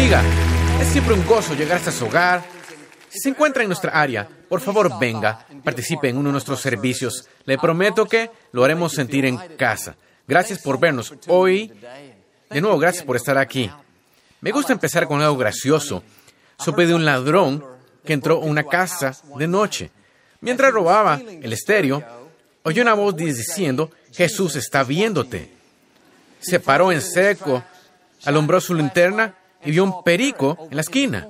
bendiga. Es siempre un gozo llegar hasta su hogar. Si se encuentra en nuestra área, por favor venga, participe en uno de nuestros servicios. Le prometo que lo haremos sentir en casa. Gracias por vernos hoy. De nuevo, gracias por estar aquí. Me gusta empezar con algo gracioso. Supe de un ladrón que entró a una casa de noche. Mientras robaba el estéreo, oyó una voz diciendo, Jesús está viéndote. Se paró en seco, alumbró su linterna y vio un perico en la esquina.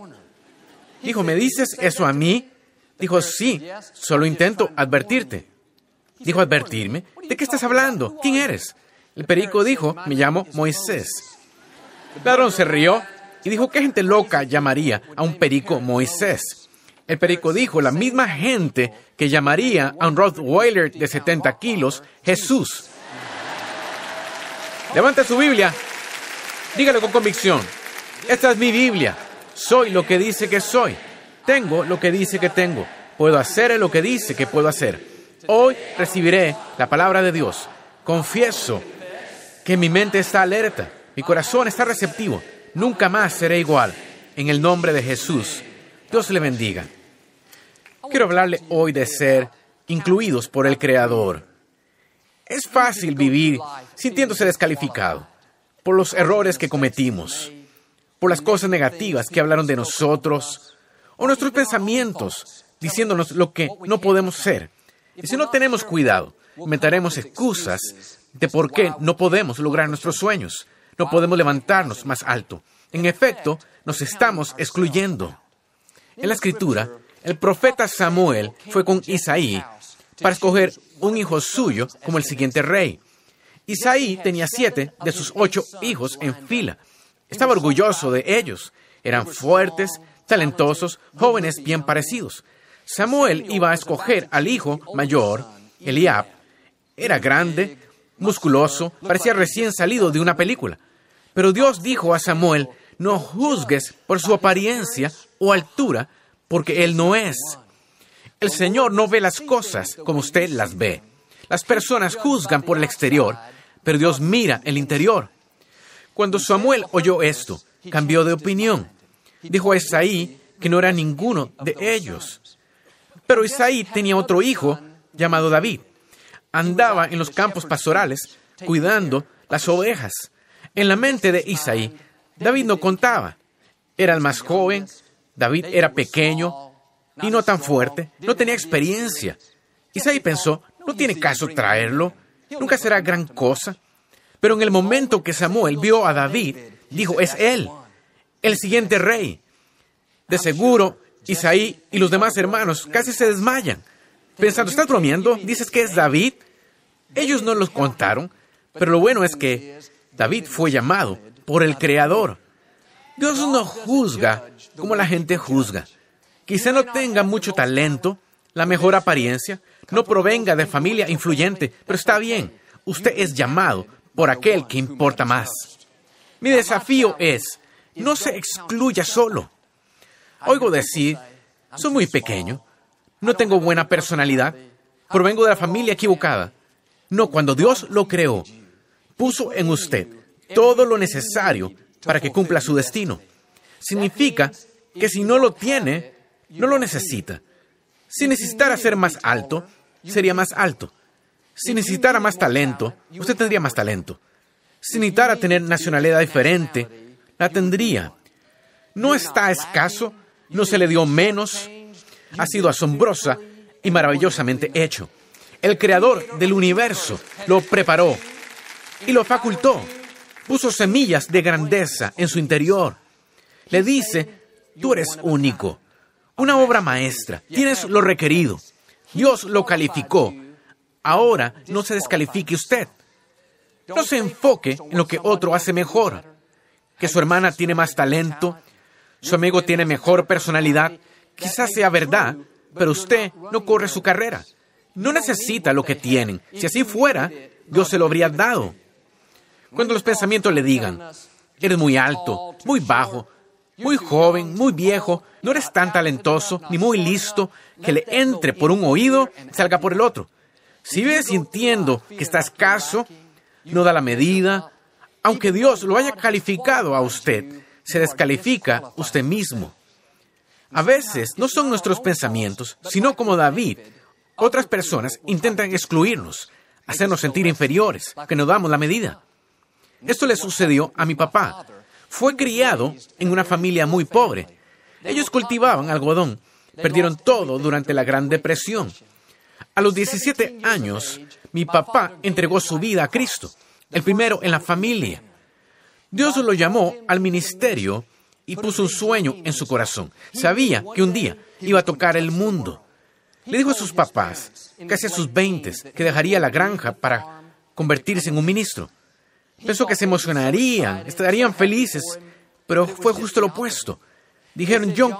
Dijo, ¿me dices eso a mí? Dijo, sí, solo intento advertirte. Dijo, ¿advertirme? ¿De qué estás hablando? ¿Quién eres? El perico dijo, me llamo Moisés. El ladrón se rió y dijo, ¿qué gente loca llamaría a un perico Moisés? El perico dijo, la misma gente que llamaría a un Rottweiler de 70 kilos Jesús. Levanta su Biblia. Dígalo con convicción. Esta es mi Biblia. Soy lo que dice que soy. Tengo lo que dice que tengo. Puedo hacer lo que dice que puedo hacer. Hoy recibiré la palabra de Dios. Confieso que mi mente está alerta. Mi corazón está receptivo. Nunca más seré igual. En el nombre de Jesús. Dios le bendiga. Quiero hablarle hoy de ser incluidos por el Creador. Es fácil vivir sintiéndose descalificado por los errores que cometimos, por las cosas negativas que hablaron de nosotros, o nuestros pensamientos diciéndonos lo que no podemos ser. Y si no tenemos cuidado, inventaremos excusas de por qué no podemos lograr nuestros sueños, no podemos levantarnos más alto. En efecto, nos estamos excluyendo. En la escritura, el profeta Samuel fue con Isaí para escoger un hijo suyo como el siguiente rey. Isaí tenía siete de sus ocho hijos en fila. Estaba orgulloso de ellos. Eran fuertes, talentosos, jóvenes bien parecidos. Samuel iba a escoger al hijo mayor, Eliab. Era grande, musculoso, parecía recién salido de una película. Pero Dios dijo a Samuel, no juzgues por su apariencia o altura, porque él no es. El Señor no ve las cosas como usted las ve. Las personas juzgan por el exterior, pero Dios mira el interior. Cuando Samuel oyó esto, cambió de opinión. Dijo a Isaí que no era ninguno de ellos. Pero Isaí tenía otro hijo llamado David. Andaba en los campos pastorales cuidando las ovejas. En la mente de Isaí, David no contaba. Era el más joven, David era pequeño, y no tan fuerte, no tenía experiencia. Isaí pensó, no tiene caso traerlo, nunca será gran cosa. Pero en el momento que Samuel vio a David, dijo, es él, el siguiente rey. De seguro, Isaí y los demás hermanos casi se desmayan, pensando, ¿estás bromeando? ¿Dices que es David? Ellos no los contaron, pero lo bueno es que David fue llamado por el Creador. Dios no juzga como la gente juzga. Quizá no tenga mucho talento, la mejor apariencia, no provenga de familia influyente, pero está bien. Usted es llamado por aquel que importa más. Mi desafío es, no se excluya solo. Oigo decir, soy muy pequeño, no tengo buena personalidad, provengo de la familia equivocada. No, cuando Dios lo creó, puso en usted todo lo necesario para que cumpla su destino. Significa que si no lo tiene, no lo necesita. Si necesitara ser más alto, sería más alto. Si necesitara más talento, usted tendría más talento. Si necesitara tener nacionalidad diferente, la tendría. No está escaso, no se le dio menos, ha sido asombrosa y maravillosamente hecho. El creador del universo lo preparó y lo facultó. Puso semillas de grandeza en su interior. Le dice, tú eres único una obra maestra. Tienes lo requerido. Dios lo calificó. Ahora no se descalifique usted. No se enfoque en lo que otro hace mejor. Que su hermana tiene más talento, su amigo tiene mejor personalidad. Quizás sea verdad, pero usted no corre su carrera. No necesita lo que tienen. Si así fuera, Dios se lo habría dado. Cuando los pensamientos le digan, eres muy alto, muy bajo, muy joven, muy viejo, no eres tan talentoso ni muy listo que le entre por un oído y salga por el otro. Si vives sintiendo que está escaso, no da la medida, aunque Dios lo haya calificado a usted, se descalifica usted mismo. A veces no son nuestros pensamientos, sino como David. Otras personas intentan excluirnos, hacernos sentir inferiores, que no damos la medida. Esto le sucedió a mi papá. Fue criado en una familia muy pobre. Ellos cultivaban algodón. Perdieron todo durante la Gran Depresión. A los 17 años, mi papá entregó su vida a Cristo, el primero en la familia. Dios lo llamó al ministerio y puso un sueño en su corazón. Sabía que un día iba a tocar el mundo. Le dijo a sus papás, casi a sus veintes, que dejaría la granja para convertirse en un ministro. Pensó que se emocionarían, estarían felices, pero fue justo lo opuesto. Dijeron, John,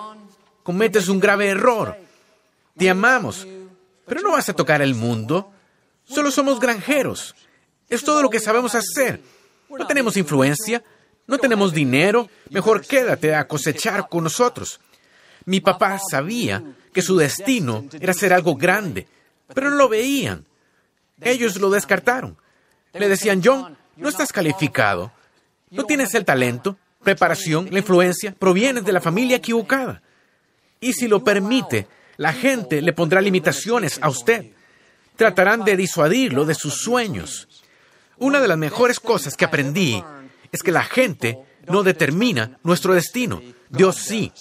cometes un grave error. Te amamos, pero no vas a tocar el mundo. Solo somos granjeros. Es todo lo que sabemos hacer. No tenemos influencia, no tenemos dinero. Mejor quédate a cosechar con nosotros. Mi papá sabía que su destino era ser algo grande, pero no lo veían. Ellos lo descartaron. Le decían, John, no estás calificado. No tienes el talento, preparación, la influencia. Provienes de la familia equivocada. Y si lo permite, la gente le pondrá limitaciones a usted. Tratarán de disuadirlo de sus sueños. Una de las mejores cosas que aprendí es que la gente no determina nuestro destino. Dios sí.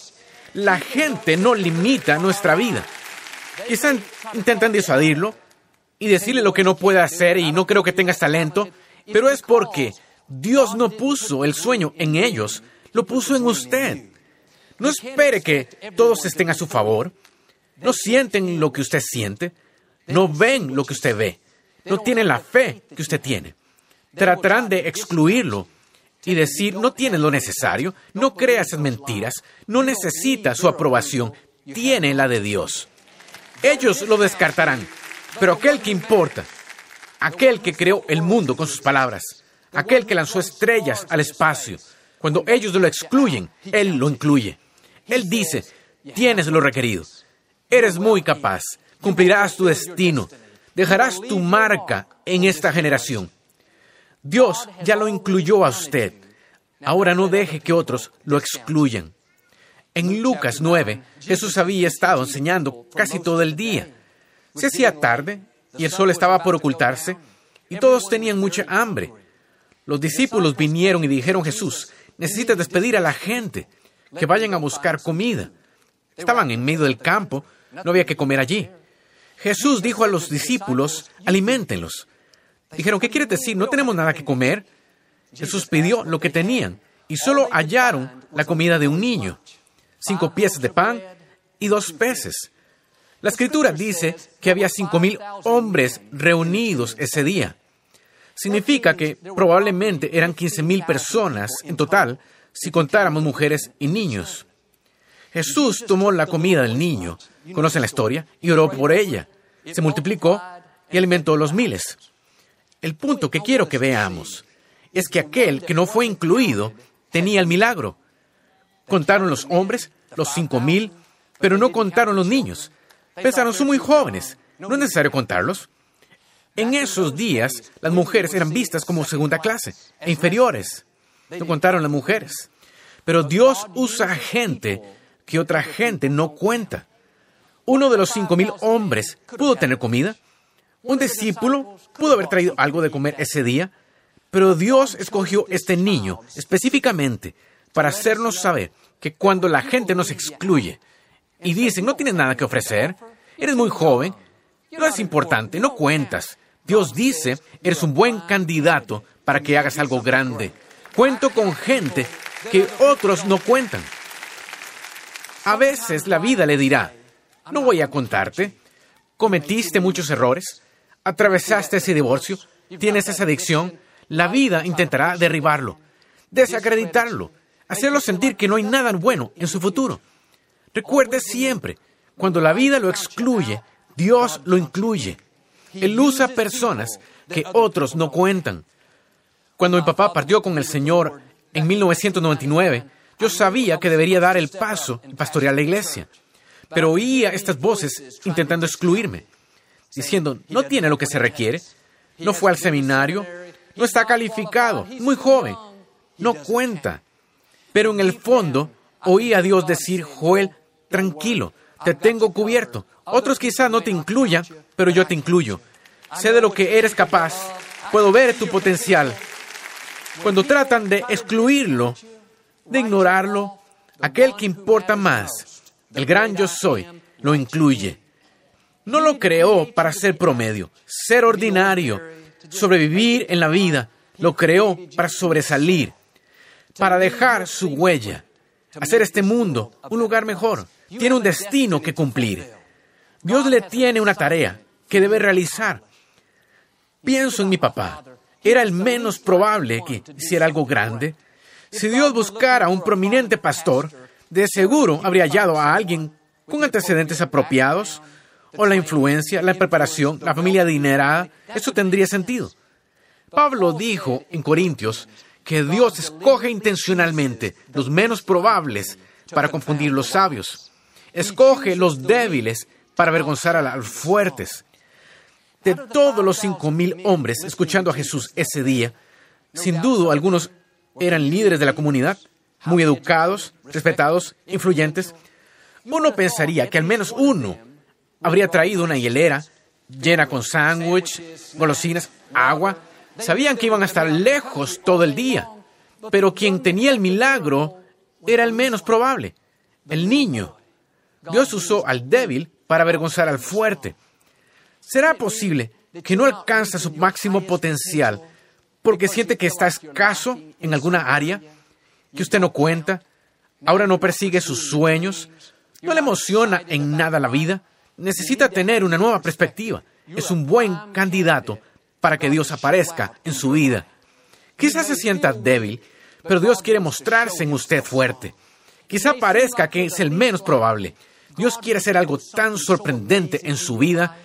La gente no limita nuestra vida. Quizás intentan disuadirlo y decirle lo que no puede hacer y no creo que tengas talento pero es porque Dios no puso el sueño en ellos, lo puso en usted. No espere que todos estén a su favor. No sienten lo que usted siente. No ven lo que usted ve. No tienen la fe que usted tiene. Tratarán de excluirlo y decir, no tiene lo necesario, no crea esas mentiras, no necesita su aprobación, tiene la de Dios. Ellos lo descartarán, pero aquel que importa aquel que creó el mundo con sus palabras, aquel que lanzó estrellas al espacio. Cuando ellos lo excluyen, Él lo incluye. Él dice, tienes lo requerido, eres muy capaz, cumplirás tu destino, dejarás tu marca en esta generación. Dios ya lo incluyó a usted. Ahora no deje que otros lo excluyan. En Lucas 9, Jesús había estado enseñando casi todo el día. Se hacía tarde y el sol estaba por ocultarse, y todos tenían mucha hambre. Los discípulos vinieron y dijeron, Jesús, necesitas despedir a la gente, que vayan a buscar comida. Estaban en medio del campo, no había que comer allí. Jesús dijo a los discípulos, aliméntenlos. Dijeron, ¿qué quiere decir? ¿No tenemos nada que comer? Jesús pidió lo que tenían y solo hallaron la comida de un niño, cinco piezas de pan y dos peces. La escritura dice que había cinco mil hombres reunidos ese día. Significa que probablemente eran quince mil personas en total si contáramos mujeres y niños. Jesús tomó la comida del niño, conocen la historia, y oró por ella. Se multiplicó y alimentó los miles. El punto que quiero que veamos es que aquel que no fue incluido tenía el milagro. Contaron los hombres, los cinco mil, pero no contaron los niños. Pensaron, son muy jóvenes, no es necesario contarlos. En esos días, las mujeres eran vistas como segunda clase e inferiores. No contaron las mujeres. Pero Dios usa gente que otra gente no cuenta. Uno de los cinco mil hombres pudo tener comida. Un discípulo pudo haber traído algo de comer ese día. Pero Dios escogió este niño específicamente para hacernos saber que cuando la gente nos excluye y dicen, no tienes nada que ofrecer, Eres muy joven, no es importante, no cuentas. Dios dice, eres un buen candidato para que hagas algo grande. Cuento con gente que otros no cuentan. A veces la vida le dirá, no voy a contarte, cometiste muchos errores, atravesaste ese divorcio, tienes esa adicción, la vida intentará derribarlo, desacreditarlo, hacerlo sentir que no hay nada bueno en su futuro. Recuerde siempre, cuando la vida lo excluye, Dios lo incluye. Él usa personas que otros no cuentan. Cuando mi papá partió con el Señor en 1999, yo sabía que debería dar el paso y pastorear la iglesia. Pero oía estas voces intentando excluirme, diciendo, no tiene lo que se requiere, no fue al seminario, no está calificado, muy joven, no cuenta. Pero en el fondo oí a Dios decir, Joel, tranquilo, te tengo cubierto. Otros quizás no te incluyan, pero yo te incluyo. Sé de lo que eres capaz. Puedo ver tu potencial. Cuando tratan de excluirlo, de ignorarlo, aquel que importa más, el gran yo soy, lo incluye. No lo creó para ser promedio, ser ordinario, sobrevivir en la vida. Lo creó para sobresalir, para dejar su huella, hacer este mundo un lugar mejor. Tiene un destino que cumplir. Dios le tiene una tarea que debe realizar. Pienso en mi papá. Era el menos probable que hiciera algo grande. Si Dios buscara un prominente pastor, de seguro habría hallado a alguien con antecedentes apropiados, o la influencia, la preparación, la familia adinerada. Eso tendría sentido. Pablo dijo en Corintios que Dios escoge intencionalmente los menos probables para confundir los sabios. Escoge los débiles para avergonzar a los fuertes. De todos los cinco mil hombres escuchando a Jesús ese día, sin duda algunos eran líderes de la comunidad, muy educados, respetados, influyentes. Uno pensaría que al menos uno habría traído una hielera llena con sándwich, golosinas, agua. Sabían que iban a estar lejos todo el día, pero quien tenía el milagro era el menos probable, el niño. Dios usó al débil para avergonzar al fuerte. ¿Será posible que no alcanza su máximo potencial porque siente que está escaso en alguna área, que usted no cuenta, ahora no persigue sus sueños, no le emociona en nada la vida? Necesita tener una nueva perspectiva. Es un buen candidato para que Dios aparezca en su vida. Quizás se sienta débil, pero Dios quiere mostrarse en usted fuerte. Quizá parezca que es el menos probable. Dios quiere hacer algo tan sorprendente en su vida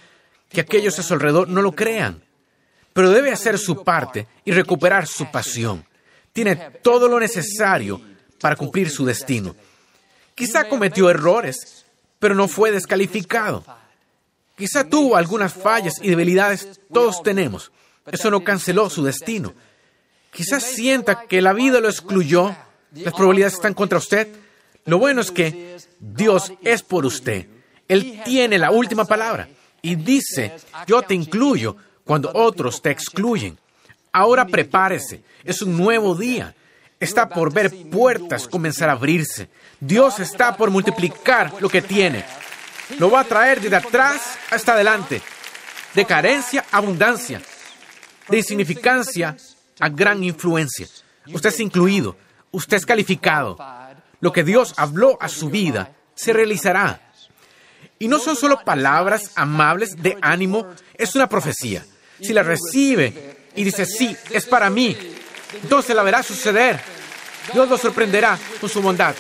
que aquellos a su alrededor no lo crean. Pero debe hacer su parte y recuperar su pasión. Tiene todo lo necesario para cumplir su destino. Quizá cometió errores, pero no fue descalificado. Quizá tuvo algunas fallas y debilidades, todos tenemos. Eso no canceló su destino. Quizás sienta que la vida lo excluyó, las probabilidades están contra usted. Lo bueno es que Dios es por usted. Él tiene la última palabra y dice, yo te incluyo cuando otros te excluyen. Ahora prepárese, es un nuevo día. Está por ver puertas comenzar a abrirse. Dios está por multiplicar lo que tiene. Lo va a traer desde atrás hasta adelante. De carencia a abundancia. De insignificancia a gran influencia. Usted es incluido. Usted es calificado. Lo que Dios habló a su vida se realizará. Y no son solo palabras amables de ánimo, es una profecía. Si la recibe y dice, sí, es para mí, entonces la verá suceder. Dios lo sorprenderá con su bondad.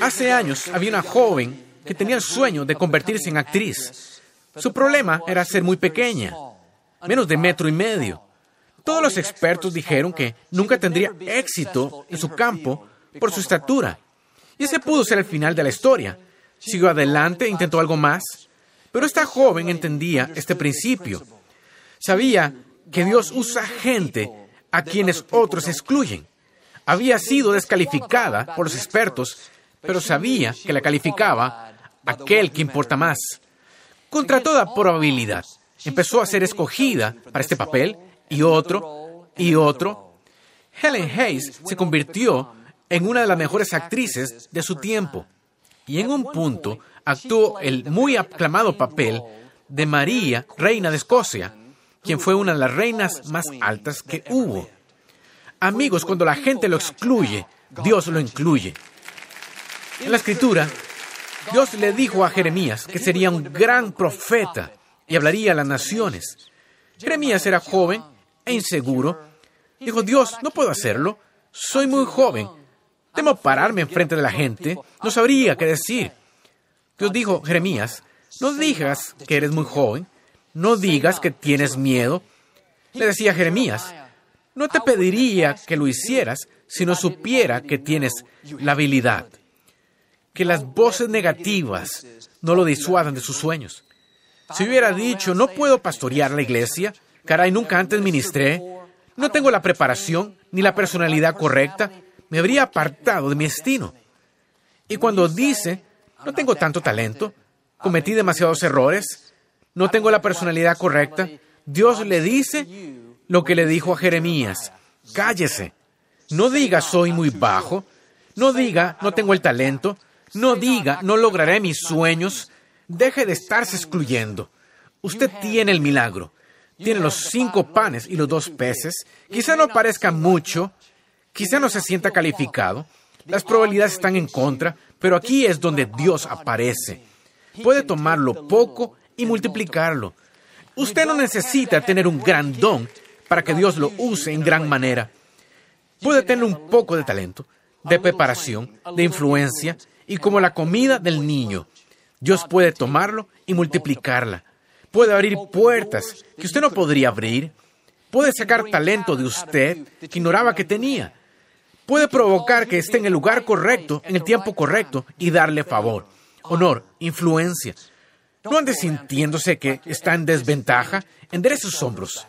Hace años había una joven que tenía el sueño de convertirse en actriz. Su problema era ser muy pequeña, menos de metro y medio. Todos los expertos dijeron que nunca tendría éxito en su campo por su estatura. Y ese pudo ser el final de la historia. Siguió adelante, intentó algo más, pero esta joven entendía este principio. Sabía que Dios usa gente a quienes otros excluyen. Había sido descalificada por los expertos, pero sabía que la calificaba aquel que importa más. Contra toda probabilidad, empezó a ser escogida para este papel y otro y otro. Helen Hayes se convirtió en una de las mejores actrices de su tiempo y en un punto actuó el muy aclamado papel de María, reina de Escocia, quien fue una de las reinas más altas que hubo. Amigos, cuando la gente lo excluye, Dios lo incluye. En la escritura, Dios le dijo a Jeremías que sería un gran profeta y hablaría a las naciones. Jeremías era joven e inseguro. Dijo, Dios, no puedo hacerlo. Soy muy joven. Temo pararme enfrente de la gente. No sabría qué decir. Dios dijo, Jeremías, no digas que eres muy joven. No digas que tienes miedo. Le decía Jeremías, no te pediría que lo hicieras si no supiera que tienes la habilidad. Que las voces negativas no lo disuadan de sus sueños. Si hubiera dicho, no puedo pastorear la iglesia, caray, nunca antes ministré, no tengo la preparación ni la personalidad correcta, me habría apartado de mi destino. Y cuando dice, no tengo tanto talento, cometí demasiados errores, no tengo la personalidad correcta, Dios le dice lo que le dijo a Jeremías, cállese, no diga soy muy bajo, no diga no tengo el talento, no diga no lograré mis sueños, deje de estarse excluyendo. Usted tiene el milagro, tiene los cinco panes y los dos peces, quizá no parezca mucho, quizá no se sienta calificado, las probabilidades están en contra, pero aquí es donde Dios aparece. Puede tomarlo poco y multiplicarlo. Usted no necesita tener un gran don para que Dios lo use en gran manera. Puede tener un poco de talento, de preparación, de influencia y como la comida del niño. Dios puede tomarlo y multiplicarla. Puede abrir puertas que usted no podría abrir. Puede sacar talento de usted que ignoraba que tenía. Puede provocar que esté en el lugar correcto, en el tiempo correcto y darle favor, honor, influencia. No ande sintiéndose que está en desventaja. Enderece sus hombros.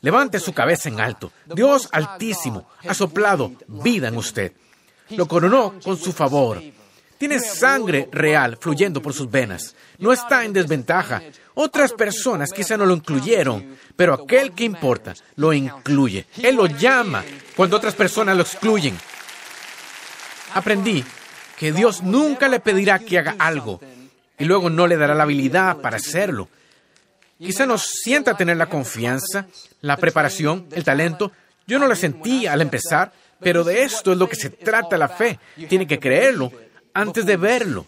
Levante su cabeza en alto. Dios Altísimo ha soplado vida en usted. Lo coronó con su favor. Tiene sangre real fluyendo por sus venas. No está en desventaja. Otras personas quizá no lo incluyeron, pero aquel que importa lo incluye. Él lo llama cuando otras personas lo excluyen. Aprendí que Dios nunca le pedirá que haga algo y luego no le dará la habilidad para hacerlo. Quizá no sienta tener la confianza, la preparación, el talento. Yo no la sentí al empezar, pero de esto es lo que se trata la fe. Tiene que creerlo antes de verlo.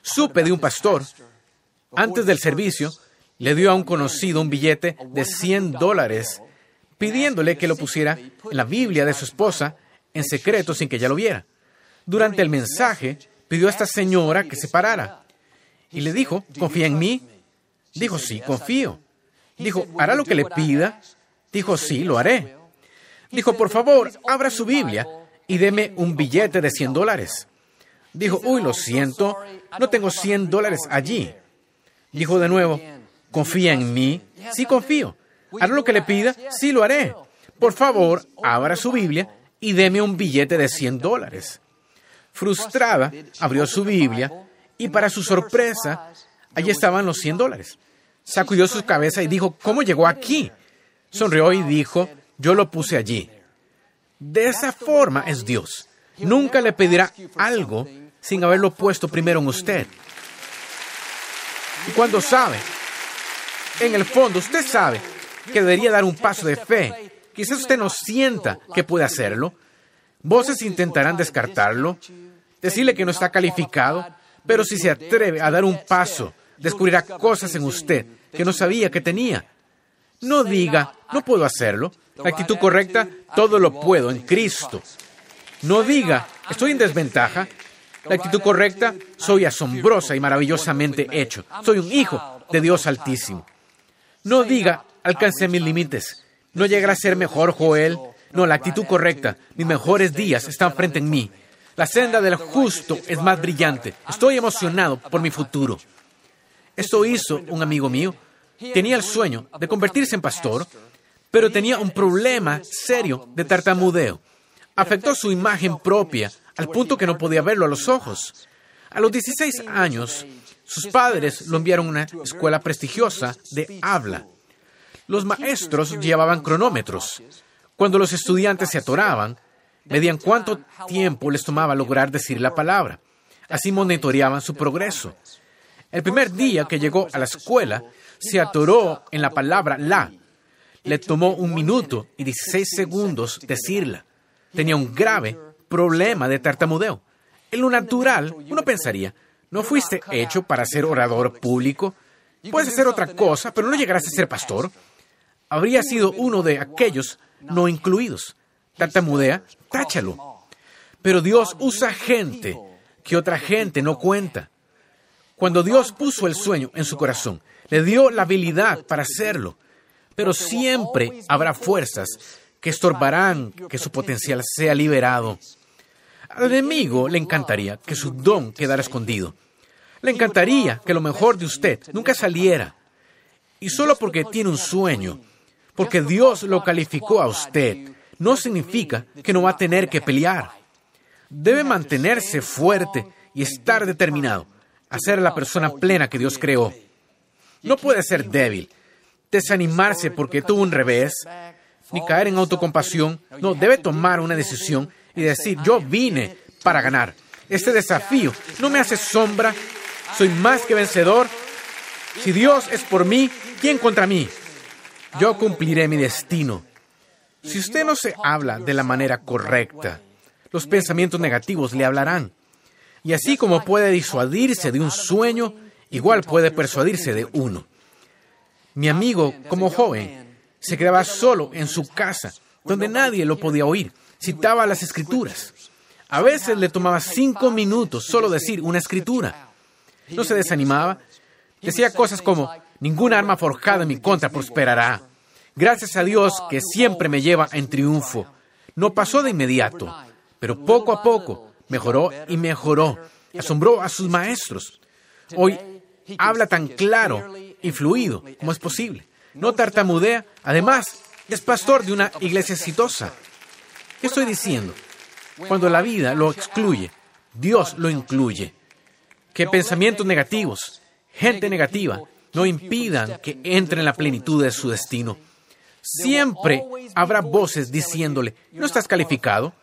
Supe de un pastor, antes del servicio, le dio a un conocido un billete de 100 dólares, pidiéndole que lo pusiera en la Biblia de su esposa en secreto sin que ella lo viera. Durante el mensaje, pidió a esta señora que se parara y le dijo, ¿confía en mí? Dijo, sí, confío. Dijo, ¿hará lo que le pida? Dijo, sí, lo haré. Dijo, por favor, abra su Biblia y deme un billete de 100 dólares. Dijo, uy, lo siento, no tengo 100 dólares allí. Dijo de nuevo, ¿confía en mí? Sí, confío. ¿Hará lo que le pida? Sí, lo haré. Por favor, abra su Biblia y deme un billete de 100 dólares. Frustrada, abrió su Biblia y para su sorpresa, allí estaban los 100 dólares. Sacudió su cabeza y dijo, ¿cómo llegó aquí? Sonrió y dijo, yo lo puse allí. De esa forma es Dios. Nunca le pedirá algo sin haberlo puesto primero en usted. Y cuando sabe, en el fondo usted sabe que debería dar un paso de fe, quizás usted no sienta que puede hacerlo, voces intentarán descartarlo, decirle que no está calificado, pero si se atreve a dar un paso, descubrirá cosas en usted que no sabía que tenía. No diga, no puedo hacerlo. La actitud correcta, todo lo puedo en Cristo. No diga, estoy en desventaja. La actitud correcta, soy asombrosa y maravillosamente hecho. Soy un hijo de Dios Altísimo. No diga, alcancé mis límites. No llegará a ser mejor, Joel. No, la actitud correcta, mis mejores días están frente en mí. La senda del justo es más brillante. Estoy emocionado por mi futuro. Esto hizo un amigo mío. Tenía el sueño de convertirse en pastor, pero tenía un problema serio de tartamudeo. Afectó su imagen propia al punto que no podía verlo a los ojos. A los 16 años, sus padres lo enviaron a una escuela prestigiosa de habla. Los maestros llevaban cronómetros. Cuando los estudiantes se atoraban, medían cuánto tiempo les tomaba lograr decir la palabra. Así monitoreaban su progreso. El primer día que llegó a la escuela, se atoró en la palabra la. Le tomó un minuto y 16 segundos decirla. Tenía un grave problema de tartamudeo. En lo natural, uno pensaría, no fuiste hecho para ser orador público. Puedes hacer otra cosa, pero no llegarás a ser pastor. Habría sido uno de aquellos no incluidos tartamudea, táchalo. Pero Dios usa gente que otra gente no cuenta. Cuando Dios puso el sueño en su corazón, le dio la habilidad para hacerlo. Pero siempre habrá fuerzas que estorbarán que su potencial sea liberado. Al enemigo le encantaría que su don quedara escondido. Le encantaría que lo mejor de usted nunca saliera. Y solo porque tiene un sueño, porque Dios lo calificó a usted, no significa que no va a tener que pelear. debe mantenerse fuerte y estar determinado a ser la persona plena que Dios creó. No puede ser débil, desanimarse porque tuvo un revés, ni caer en autocompasión. No, debe tomar una decisión y decir, yo vine para ganar. Este desafío no me hace sombra, soy más que vencedor. Si Dios es por mí, ¿quién contra mí? Yo cumpliré mi destino. Si usted no se habla de la manera correcta, los pensamientos negativos le hablarán. Y así como puede disuadirse de un sueño, igual puede persuadirse de uno. Mi amigo, como joven, se quedaba solo en su casa, donde nadie lo podía oír. Citaba las escrituras. A veces le tomaba cinco minutos solo decir una escritura. No se desanimaba. Decía cosas como, ninguna arma forjada en mi contra prosperará. Gracias a Dios que siempre me lleva en triunfo. No pasó de inmediato, pero poco a poco mejoró y mejoró. Asombró a sus maestros. Hoy habla tan claro y fluido como es posible. No tartamudea. Además, es pastor de una iglesia exitosa. ¿Qué estoy diciendo? Cuando la vida lo excluye, Dios lo incluye. Que pensamientos negativos, gente negativa, no impidan que entre en la plenitud de su destino. Siempre habrá voces diciéndole, no estás calificado,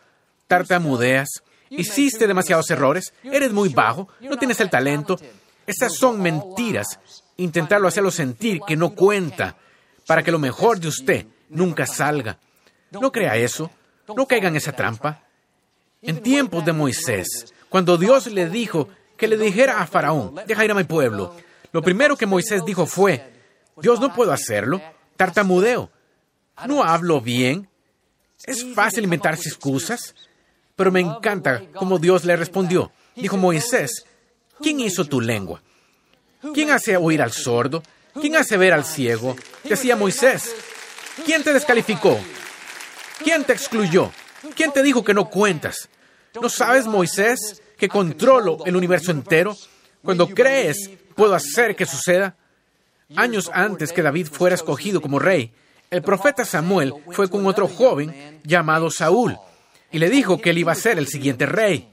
tartamudeas, hiciste demasiados errores, eres muy bajo, no tienes el talento. Esas son mentiras. Intentarlo hacerlo sentir que no cuenta para que lo mejor de usted nunca salga. No crea eso, no caiga en esa trampa. En tiempos de Moisés, cuando Dios le dijo que le dijera a Faraón, deja ir a mi pueblo, lo primero que Moisés dijo fue, Dios no puedo hacerlo, tartamudeo, no hablo bien, es fácil inventarse excusas, pero me encanta cómo Dios le respondió. Dijo Moisés, ¿quién hizo tu lengua? ¿Quién hace oír al sordo? ¿Quién hace ver al ciego? Decía Moisés, ¿quién te descalificó? ¿Quién te excluyó? ¿Quién te dijo que no cuentas? ¿No sabes, Moisés, que controlo el universo entero? Cuando crees, puedo hacer que suceda. Años antes que David fuera escogido como rey, el profeta Samuel fue con otro joven llamado Saúl y le dijo que él iba a ser el siguiente rey.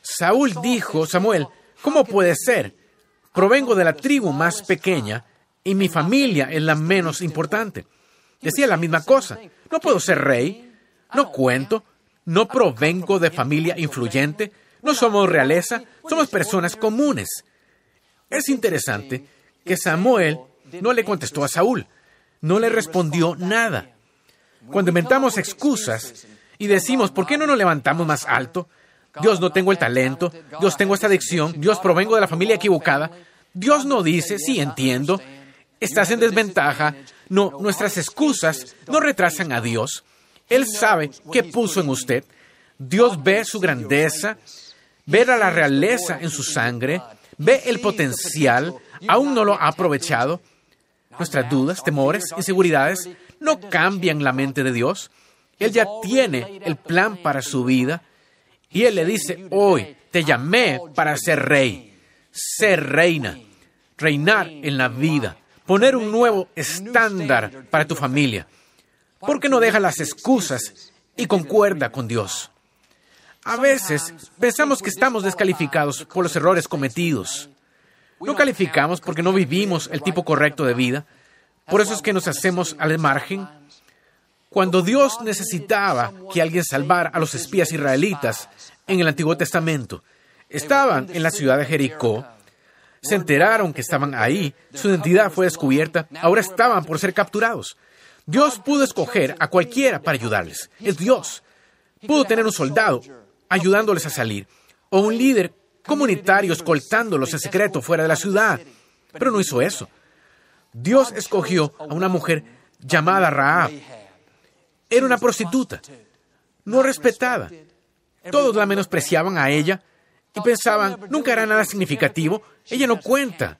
Saúl dijo, Samuel, ¿cómo puede ser? Provengo de la tribu más pequeña y mi familia es la menos importante. Decía la misma cosa, no puedo ser rey, no cuento, no provengo de familia influyente, no somos realeza, somos personas comunes. Es interesante que Samuel no le contestó a Saúl, no le respondió nada. Cuando inventamos excusas y decimos, ¿por qué no nos levantamos más alto? Dios no tengo el talento, Dios tengo esta adicción, Dios provengo de la familia equivocada. Dios no dice, sí entiendo, estás en desventaja. No, nuestras excusas no retrasan a Dios. Él sabe qué puso en usted. Dios ve su grandeza, ve la realeza en su sangre, ve el potencial, aún no lo ha aprovechado. Nuestras dudas, temores, inseguridades no cambian la mente de Dios. Él ya tiene el plan para su vida y Él le dice, hoy te llamé para ser rey, ser reina, reinar en la vida, poner un nuevo estándar para tu familia. ¿Por qué no deja las excusas y concuerda con Dios? A veces pensamos que estamos descalificados por los errores cometidos. No calificamos porque no vivimos el tipo correcto de vida. Por eso es que nos hacemos al margen. Cuando Dios necesitaba que alguien salvara a los espías israelitas en el Antiguo Testamento, estaban en la ciudad de Jericó, se enteraron que estaban ahí, su identidad fue descubierta, ahora estaban por ser capturados. Dios pudo escoger a cualquiera para ayudarles. Es Dios. Pudo tener un soldado ayudándoles a salir, o un líder comunitario escoltándolos en secreto fuera de la ciudad. Pero no hizo eso. Dios escogió a una mujer llamada Raab. Era una prostituta, no respetada. Todos la menospreciaban a ella y pensaban, nunca hará nada significativo, ella no cuenta.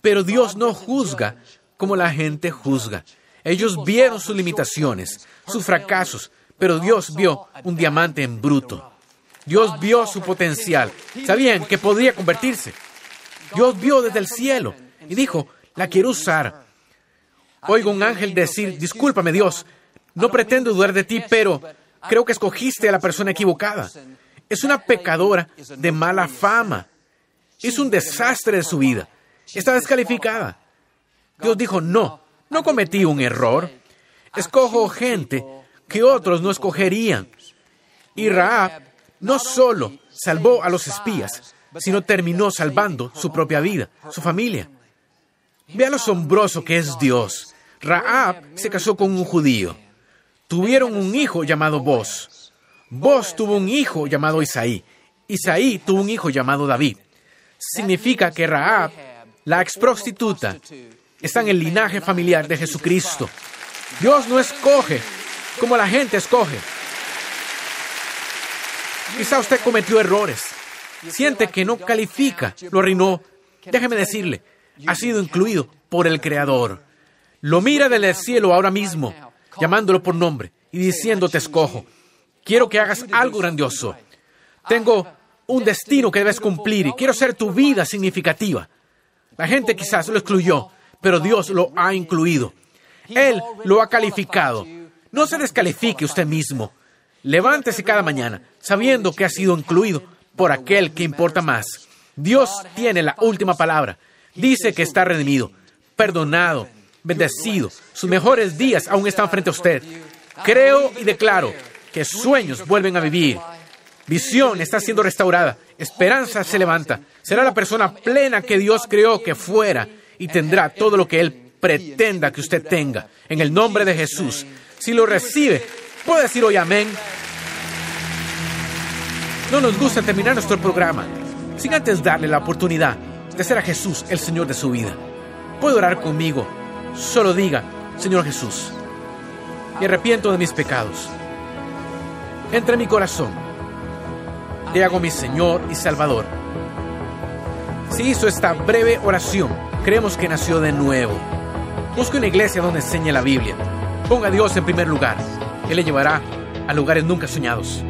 Pero Dios no juzga como la gente juzga. Ellos vieron sus limitaciones, sus fracasos, pero Dios vio un diamante en bruto. Dios vio su potencial. Sabían que podría convertirse. Dios vio desde el cielo y dijo, la quiero usar. Oigo un ángel decir, discúlpame Dios, no pretendo dudar de ti, pero creo que escogiste a la persona equivocada. Es una pecadora de mala fama. Es un desastre de su vida. Está descalificada. Dios dijo, no, no cometí un error. Escojo gente que otros no escogerían. Y Raab no solo salvó a los espías, sino terminó salvando su propia vida, su familia. Vea lo asombroso que es Dios. Raab se casó con un judío. Tuvieron un hijo llamado Boz. Boz tuvo un hijo llamado Isaí. Isaí tuvo un hijo llamado David. Significa que Raab, la ex prostituta, está en el linaje familiar de Jesucristo. Dios no escoge como la gente escoge. Quizá usted cometió errores. Siente que no califica, lo arruinó. Déjeme decirle, ha sido incluido por el Creador. Lo mira desde el cielo ahora mismo, llamándolo por nombre y diciendo, te escojo. Quiero que hagas algo grandioso. Tengo un destino que debes cumplir y quiero ser tu vida significativa. La gente quizás lo excluyó, pero Dios lo ha incluido. Él lo ha calificado. No se descalifique usted mismo. Levántese cada mañana sabiendo que ha sido incluido por aquel que importa más. Dios tiene la última palabra. Dice que está redimido, perdonado, bendecido. Sus mejores días aún están frente a usted. Creo y declaro que sueños vuelven a vivir. Visión está siendo restaurada. Esperanza se levanta. Será la persona plena que Dios creó que fuera y tendrá todo lo que Él pretenda que usted tenga. En el nombre de Jesús. Si lo recibe, puede decir hoy amén. No nos gusta terminar nuestro programa sin antes darle la oportunidad de ser a Jesús el Señor de su vida. Puede orar conmigo. Solo diga, Señor Jesús, me arrepiento de mis pecados. Entra en mi corazón. Te hago mi Señor y Salvador. Si hizo esta breve oración, creemos que nació de nuevo. Busque una iglesia donde enseñe la Biblia. Ponga a Dios en primer lugar. Él le llevará a lugares nunca soñados.